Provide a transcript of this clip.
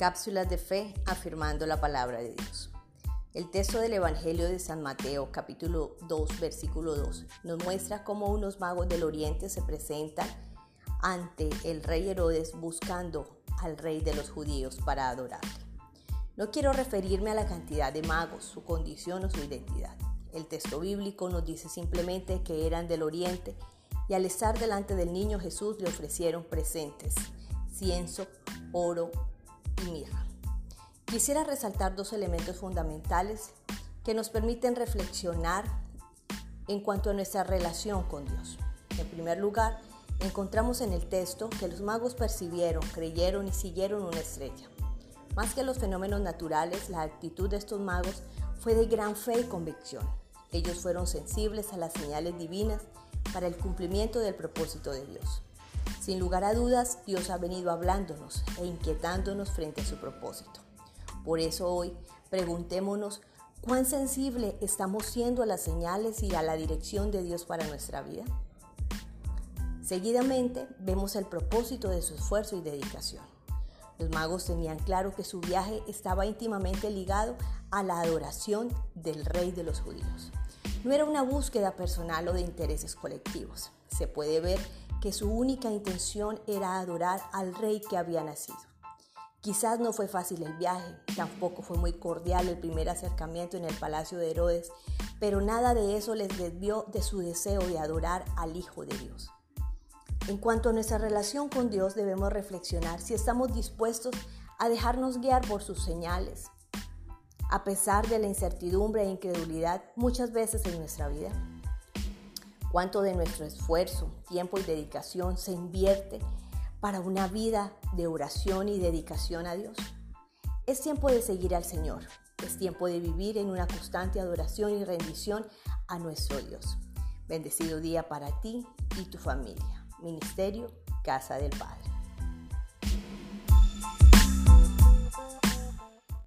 Cápsulas de fe afirmando la palabra de Dios. El texto del Evangelio de San Mateo, capítulo 2, versículo 2, nos muestra cómo unos magos del oriente se presentan ante el rey Herodes buscando al rey de los judíos para adorarle. No quiero referirme a la cantidad de magos, su condición o su identidad. El texto bíblico nos dice simplemente que eran del oriente y al estar delante del niño Jesús le ofrecieron presentes, cienzo, oro, Quisiera resaltar dos elementos fundamentales que nos permiten reflexionar en cuanto a nuestra relación con Dios. En primer lugar, encontramos en el texto que los magos percibieron, creyeron y siguieron una estrella. Más que los fenómenos naturales, la actitud de estos magos fue de gran fe y convicción. Ellos fueron sensibles a las señales divinas para el cumplimiento del propósito de Dios. Sin lugar a dudas, Dios ha venido hablándonos e inquietándonos frente a su propósito. Por eso hoy preguntémonos cuán sensible estamos siendo a las señales y a la dirección de Dios para nuestra vida. Seguidamente vemos el propósito de su esfuerzo y dedicación. Los magos tenían claro que su viaje estaba íntimamente ligado a la adoración del rey de los judíos. No era una búsqueda personal o de intereses colectivos. Se puede ver que su única intención era adorar al rey que había nacido. Quizás no fue fácil el viaje, tampoco fue muy cordial el primer acercamiento en el palacio de Herodes, pero nada de eso les desvió de su deseo de adorar al Hijo de Dios. En cuanto a nuestra relación con Dios debemos reflexionar si estamos dispuestos a dejarnos guiar por sus señales, a pesar de la incertidumbre e incredulidad muchas veces en nuestra vida cuánto de nuestro esfuerzo, tiempo y dedicación se invierte para una vida de oración y dedicación a Dios. Es tiempo de seguir al Señor, es tiempo de vivir en una constante adoración y rendición a nuestro Dios. Bendecido día para ti y tu familia. Ministerio Casa del Padre.